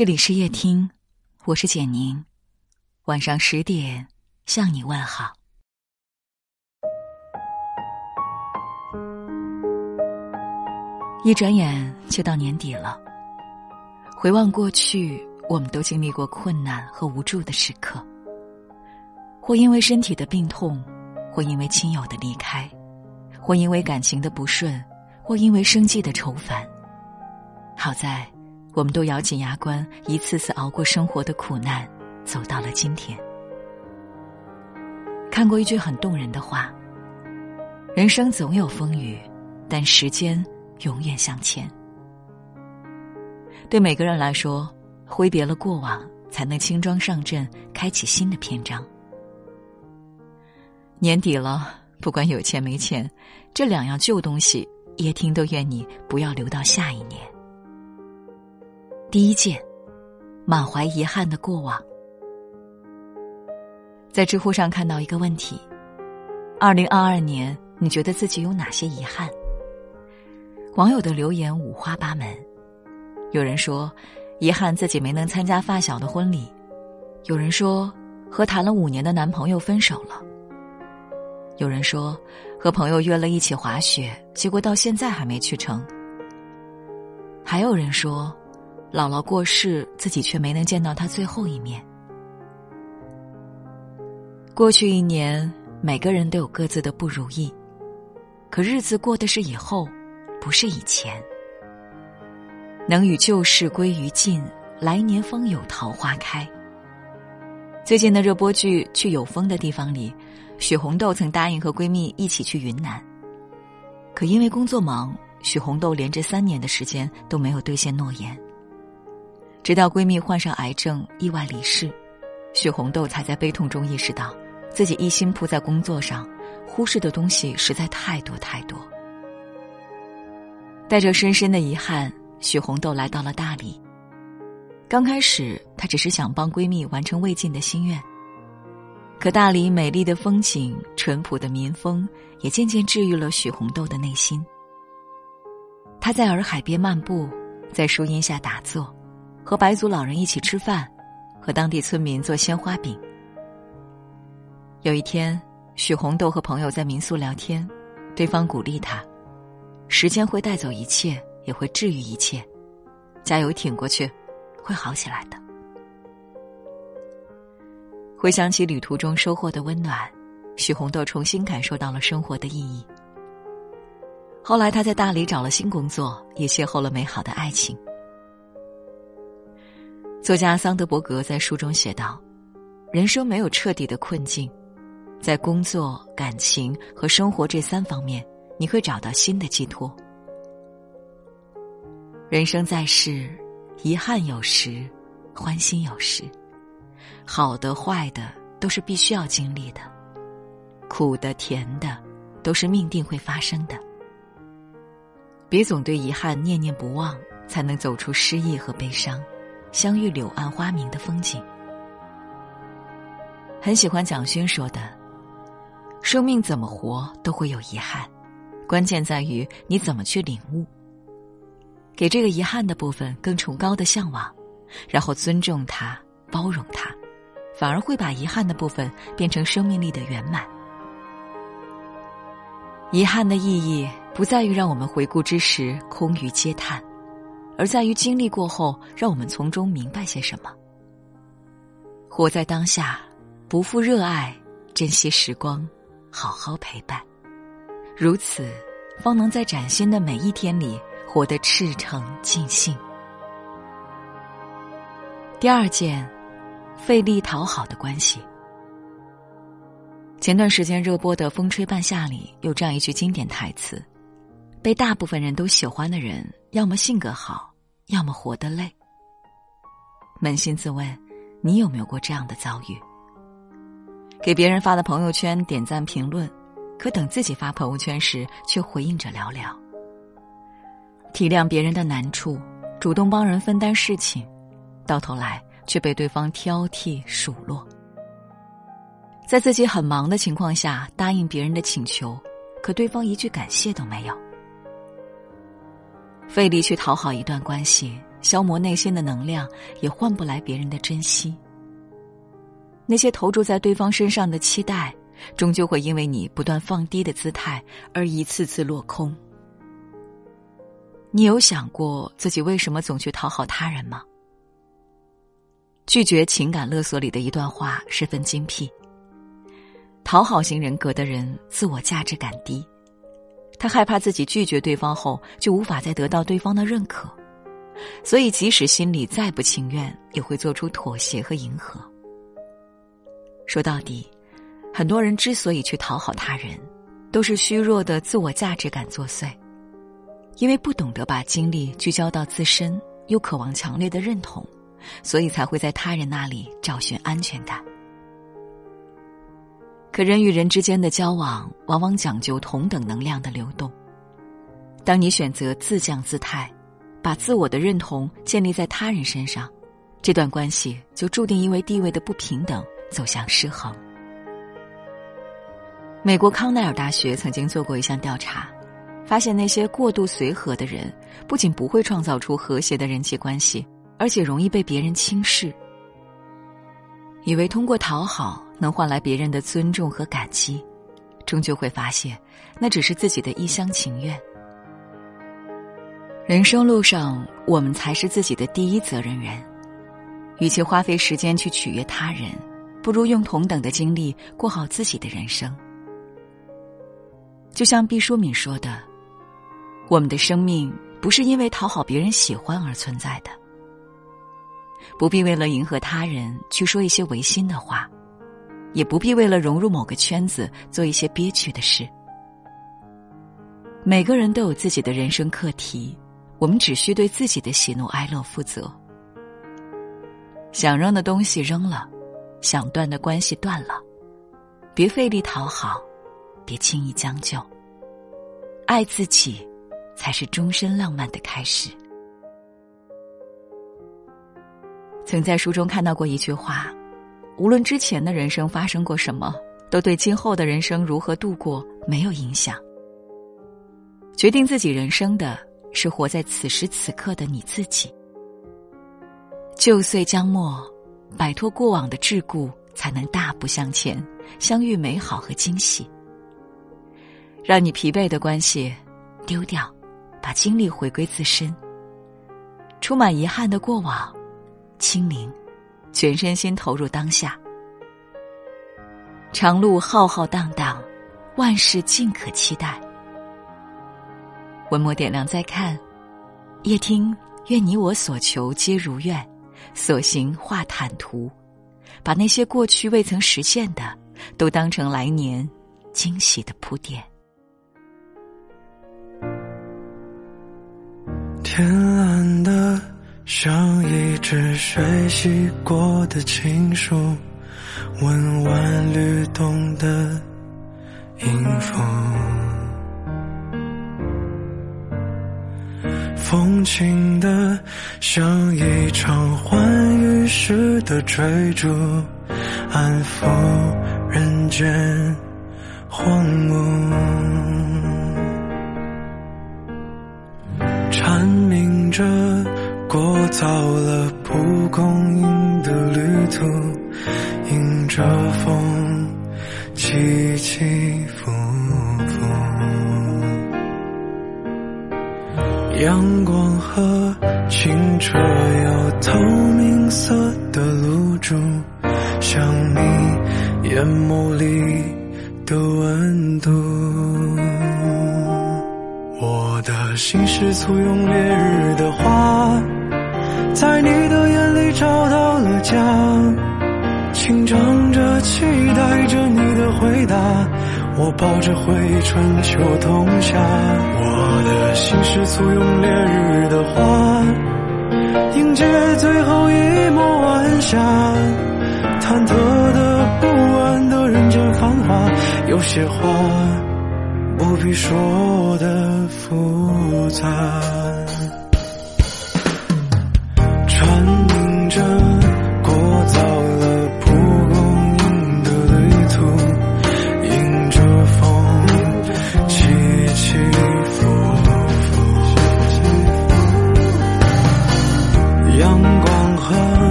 这里是夜听，我是简宁。晚上十点向你问好。一转眼就到年底了，回望过去，我们都经历过困难和无助的时刻，或因为身体的病痛，或因为亲友的离开，或因为感情的不顺，或因为生计的愁烦。好在。我们都咬紧牙关，一次次熬过生活的苦难，走到了今天。看过一句很动人的话：“人生总有风雨，但时间永远向前。”对每个人来说，挥别了过往，才能轻装上阵，开启新的篇章。年底了，不管有钱没钱，这两样旧东西，叶听都愿你不要留到下一年。第一件，满怀遗憾的过往。在知乎上看到一个问题：二零二二年，你觉得自己有哪些遗憾？网友的留言五花八门，有人说遗憾自己没能参加发小的婚礼，有人说和谈了五年的男朋友分手了，有人说和朋友约了一起滑雪，结果到现在还没去成，还有人说。姥姥过世，自己却没能见到她最后一面。过去一年，每个人都有各自的不如意，可日子过的是以后，不是以前。能与旧事归于尽，来年方有桃花开。最近的热播剧《去有风的地方》里，许红豆曾答应和闺蜜一起去云南，可因为工作忙，许红豆连着三年的时间都没有兑现诺言。直到闺蜜患上癌症意外离世，许红豆才在悲痛中意识到，自己一心扑在工作上，忽视的东西实在太多太多。带着深深的遗憾，许红豆来到了大理。刚开始，她只是想帮闺蜜完成未尽的心愿。可大理美丽的风景、淳朴的民风，也渐渐治愈了许红豆的内心。她在洱海边漫步，在树荫下打坐。和白族老人一起吃饭，和当地村民做鲜花饼。有一天，许红豆和朋友在民宿聊天，对方鼓励他：“时间会带走一切，也会治愈一切，加油挺过去，会好起来的。”回想起旅途中收获的温暖，许红豆重新感受到了生活的意义。后来，他在大理找了新工作，也邂逅了美好的爱情。作家桑德伯格在书中写道：“人生没有彻底的困境，在工作、感情和生活这三方面，你会找到新的寄托。人生在世，遗憾有时，欢欣有时，好的、坏的都是必须要经历的，苦的、甜的，都是命定会发生的。别总对遗憾念念不忘，才能走出失意和悲伤。”相遇柳暗花明的风景，很喜欢蒋勋说的：“生命怎么活都会有遗憾，关键在于你怎么去领悟。给这个遗憾的部分更崇高的向往，然后尊重它、包容它，反而会把遗憾的部分变成生命力的圆满。遗憾的意义不在于让我们回顾之时空余嗟叹。”而在于经历过后，让我们从中明白些什么。活在当下，不负热爱，珍惜时光，好好陪伴，如此，方能在崭新的每一天里活得赤诚尽兴。第二件，费力讨好的关系。前段时间热播的《风吹半夏》里有这样一句经典台词：“被大部分人都喜欢的人，要么性格好。”要么活得累。扪心自问，你有没有过这样的遭遇？给别人发的朋友圈点赞评论，可等自己发朋友圈时，却回应者寥寥。体谅别人的难处，主动帮人分担事情，到头来却被对方挑剔数落。在自己很忙的情况下答应别人的请求，可对方一句感谢都没有。费力去讨好一段关系，消磨内心的能量，也换不来别人的珍惜。那些投注在对方身上的期待，终究会因为你不断放低的姿态而一次次落空。你有想过自己为什么总去讨好他人吗？拒绝情感勒索里的一段话十分精辟。讨好型人格的人自我价值感低，他害怕自己拒绝对方后就无法再得到对方的认可，所以即使心里再不情愿，也会做出妥协和迎合。说到底，很多人之所以去讨好他人，都是虚弱的自我价值感作祟，因为不懂得把精力聚焦到自身，又渴望强烈的认同，所以才会在他人那里找寻安全感。可人与人之间的交往，往往讲究同等能量的流动。当你选择自降姿态，把自我的认同建立在他人身上，这段关系就注定因为地位的不平等。走向失衡。美国康奈尔大学曾经做过一项调查，发现那些过度随和的人，不仅不会创造出和谐的人际关系，而且容易被别人轻视。以为通过讨好能换来别人的尊重和感激，终究会发现，那只是自己的一厢情愿。人生路上，我们才是自己的第一责任人。与其花费时间去取悦他人。不如用同等的精力过好自己的人生。就像毕淑敏说的：“我们的生命不是因为讨好别人喜欢而存在的，不必为了迎合他人去说一些违心的话，也不必为了融入某个圈子做一些憋屈的事。每个人都有自己的人生课题，我们只需对自己的喜怒哀乐负责。想扔的东西扔了。”想断的关系断了，别费力讨好，别轻易将就。爱自己，才是终身浪漫的开始。曾在书中看到过一句话：无论之前的人生发生过什么，都对今后的人生如何度过没有影响。决定自己人生的是活在此时此刻的你自己。旧岁将末。摆脱过往的桎梏，才能大步向前，相遇美好和惊喜。让你疲惫的关系丢掉，把精力回归自身。充满遗憾的过往，清零，全身心投入当下。长路浩浩荡荡，万事尽可期待。文末点亮再看，夜听愿你我所求皆如愿。所行化坦途，把那些过去未曾实现的，都当成来年惊喜的铺垫。天蓝的像一只水洗过的情书，温婉律动的音符。风轻的像一场欢愉时的追逐，安抚人间荒芜，过早了蒲公英的旅途，迎着风起起伏伏。阳光和清澈又透明色的露珠，像你眼眸里的温度。我的心是簇拥烈日的花，在你的眼里找到了家，紧张着期待着你的回答。我抱着回忆春秋冬夏，我的心是簇拥烈日的花，迎接最后一抹晚霞。忐忑的、不安的人间繁华，有些话不必说的复杂。这过早了，蒲公英的旅途，迎着风起起伏伏。阳光和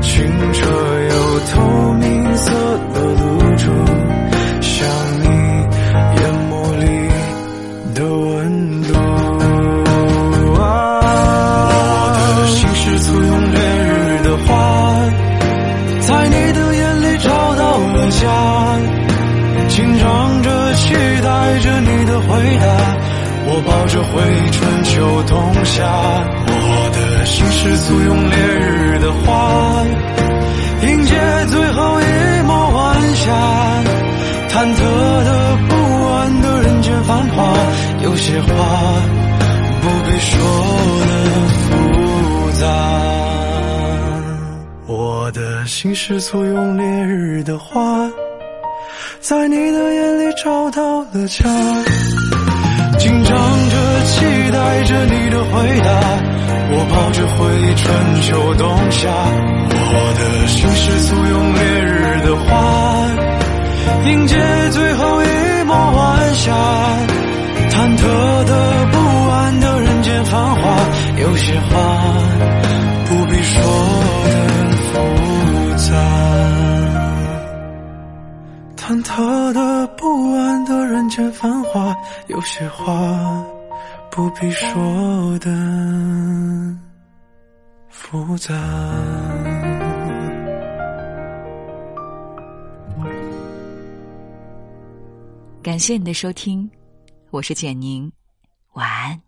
清澈又透明色的露珠，像你眼眸里的温度。我的心是。我的心是簇拥烈日的花，迎接最后一抹晚霞。忐忑的、不安的人间繁华，有些话不必说的复杂。我的心是簇拥烈日的花，在你的眼里找到了家。紧张，期待着你的回答。我抱着回忆，春秋冬夏。我的心是簇拥烈日的花，迎接最后一抹晚霞。忐忑的、不安的人间繁华，有些话不必说的复杂。忐忑的、不安的人间繁华，有些话不必说的复杂。感谢你的收听，我是简宁，晚安。